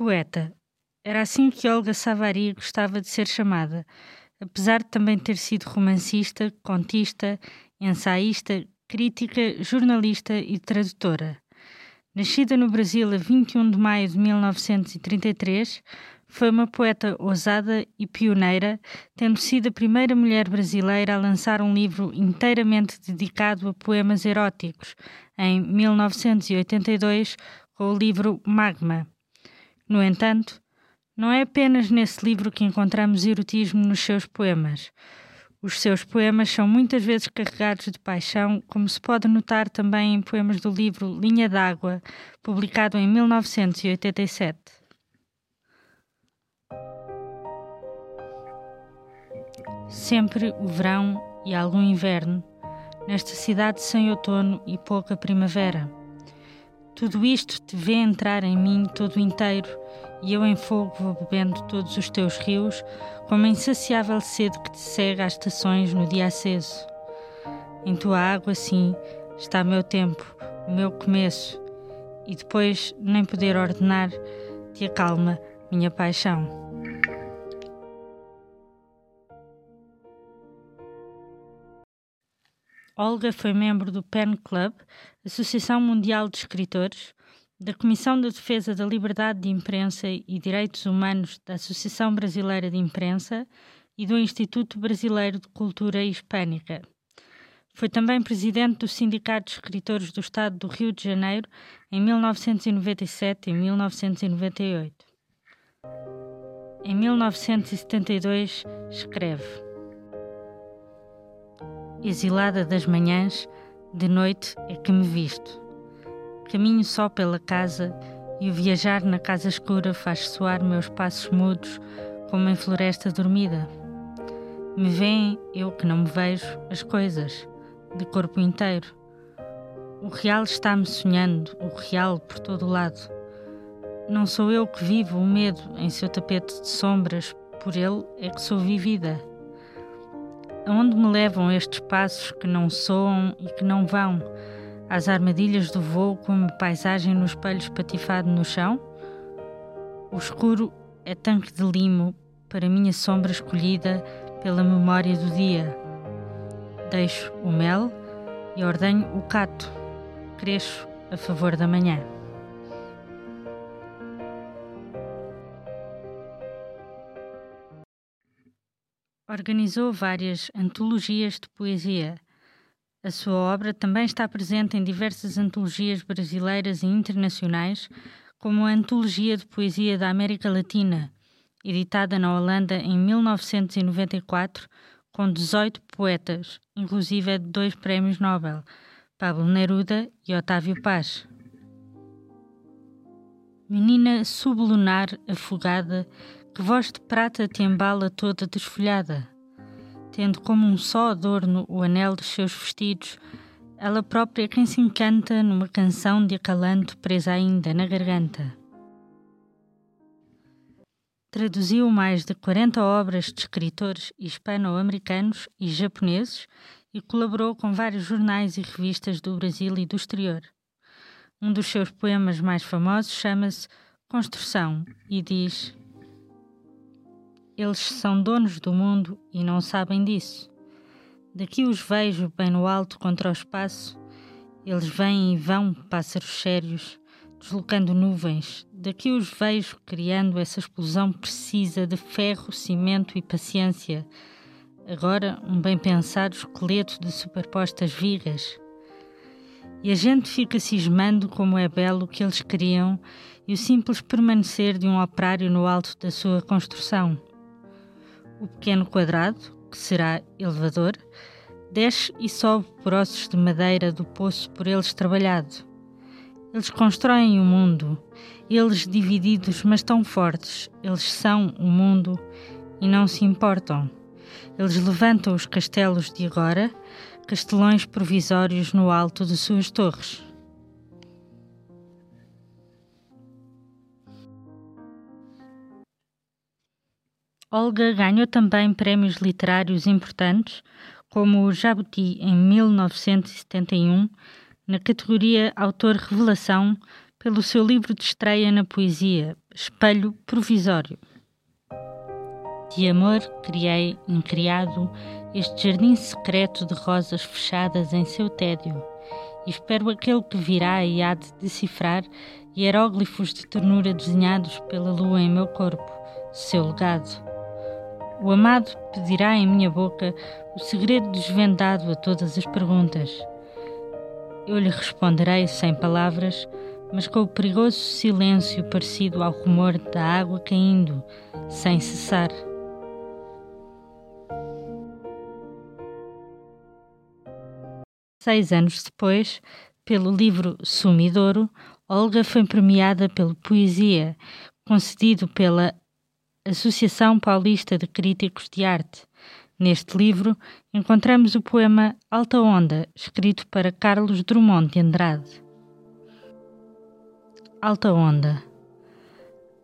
Poeta. Era assim que Olga Savary gostava de ser chamada, apesar de também ter sido romancista, contista, ensaísta, crítica, jornalista e tradutora. Nascida no Brasil a 21 de maio de 1933, foi uma poeta ousada e pioneira, tendo sido a primeira mulher brasileira a lançar um livro inteiramente dedicado a poemas eróticos, em 1982, com o livro Magma. No entanto, não é apenas nesse livro que encontramos erotismo nos seus poemas. Os seus poemas são muitas vezes carregados de paixão, como se pode notar também em poemas do livro Linha d'Água, publicado em 1987. Sempre o verão e algum inverno, nesta cidade sem outono e pouca primavera. Tudo isto te vê entrar em mim todo inteiro, e eu em fogo vou bebendo todos os teus rios, como a insaciável sede que te cega às estações no dia aceso. Em tua água, sim, está meu tempo, o meu começo, e depois nem poder ordenar, te acalma minha paixão. Olga foi membro do PEN Club, Associação Mundial de Escritores, da Comissão de Defesa da Liberdade de Imprensa e Direitos Humanos da Associação Brasileira de Imprensa e do Instituto Brasileiro de Cultura Hispânica. Foi também presidente do Sindicato de Escritores do Estado do Rio de Janeiro em 1997 e 1998. Em 1972, escreve exilada das manhãs, de noite é que me visto. Caminho só pela casa e o viajar na casa escura faz soar meus passos mudos como em floresta dormida. Me veem, eu que não me vejo, as coisas, de corpo inteiro. O real está-me sonhando, o real por todo lado. Não sou eu que vivo o medo em seu tapete de sombras, por ele é que sou vivida. Aonde me levam estes passos que não soam e que não vão? Às armadilhas do voo como paisagem no espelho espatifado no chão? O escuro é tanque de limo para minha sombra escolhida pela memória do dia. Deixo o mel e ordenho o cato. Cresço a favor da manhã. Organizou várias antologias de poesia. A sua obra também está presente em diversas antologias brasileiras e internacionais, como a Antologia de Poesia da América Latina, editada na Holanda em 1994, com 18 poetas, inclusive dois prémios Nobel, Pablo Neruda e Otávio Paz. Menina sublunar afogada que voz de prata te embala toda desfolhada. Tendo como um só adorno o anel dos seus vestidos, ela própria quem se encanta numa canção de acalanto presa ainda na garganta. Traduziu mais de 40 obras de escritores hispano-americanos e japoneses e colaborou com vários jornais e revistas do Brasil e do exterior. Um dos seus poemas mais famosos chama-se Construção e diz: eles são donos do mundo e não sabem disso. Daqui os vejo bem no alto contra o espaço. Eles vêm e vão, pássaros sérios, deslocando nuvens. Daqui os vejo criando essa explosão precisa de ferro, cimento e paciência. Agora, um bem pensado esqueleto de superpostas vigas. E a gente fica cismando como é belo o que eles criam e o simples permanecer de um operário no alto da sua construção. O pequeno quadrado, que será elevador, desce e sobe por ossos de madeira do poço por eles trabalhado. Eles constroem o mundo, eles divididos, mas tão fortes, eles são o mundo e não se importam. Eles levantam os castelos de agora, castelões provisórios no alto de suas torres. Olga ganhou também prémios literários importantes, como o Jabuti em 1971, na categoria Autor Revelação, pelo seu livro de estreia na poesia, Espelho Provisório. De amor criei, incriado, este jardim secreto de rosas fechadas em seu tédio, e espero aquele que virá e há de decifrar hieróglifos de ternura desenhados pela lua em meu corpo, seu legado. O amado pedirá em minha boca o segredo desvendado a todas as perguntas. Eu lhe responderei sem palavras, mas com o perigoso silêncio parecido ao rumor da água caindo, sem cessar. Seis anos depois, pelo livro Sumidouro, Olga foi premiada pelo Poesia, concedido pela Associação Paulista de Críticos de Arte. Neste livro encontramos o poema Alta Onda, escrito para Carlos Drummond de Andrade. Alta Onda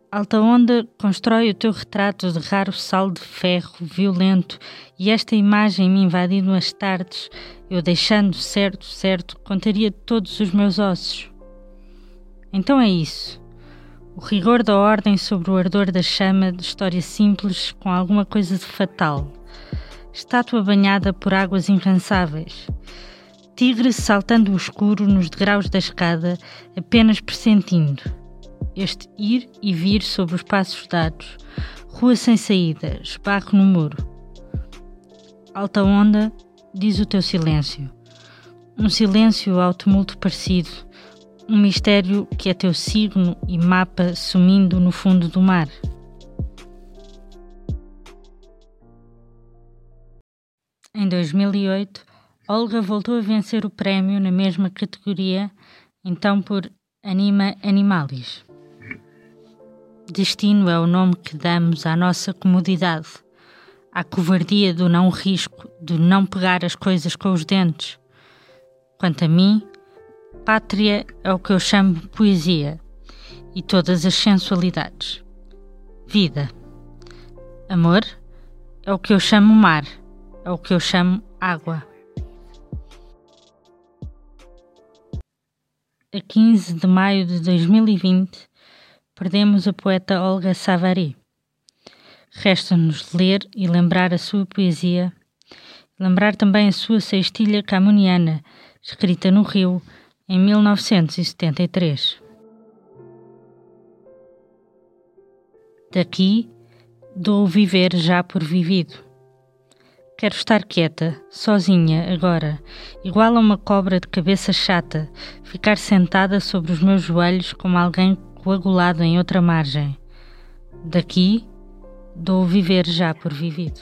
Alta Onda constrói o teu retrato de raro sal de ferro violento e esta imagem me invadindo as tardes, eu deixando certo, certo, contaria todos os meus ossos. Então é isso. O rigor da ordem sobre o ardor da chama de história simples com alguma coisa de fatal. Estátua banhada por águas incansáveis. Tigre saltando o escuro nos degraus da escada, apenas pressentindo. Este ir e vir sobre os passos dados. Rua sem saída, esbarro no muro. Alta onda, diz o teu silêncio. Um silêncio ao tumulto parecido um mistério que é teu signo e mapa sumindo no fundo do mar. Em 2008, Olga voltou a vencer o prémio na mesma categoria, então por Anima Animalis. Destino é o nome que damos à nossa comodidade, à covardia do não risco, do não pegar as coisas com os dentes. Quanto a mim, Pátria é o que eu chamo poesia e todas as sensualidades. Vida. Amor é o que eu chamo mar, é o que eu chamo água. A 15 de maio de 2020, perdemos a poeta Olga Savary. Resta-nos ler e lembrar a sua poesia, lembrar também a sua sextilha camuniana, escrita no Rio em 1973. Daqui dou viver já por vivido. Quero estar quieta, sozinha, agora, igual a uma cobra de cabeça chata, ficar sentada sobre os meus joelhos como alguém coagulado em outra margem. Daqui dou viver já por vivido.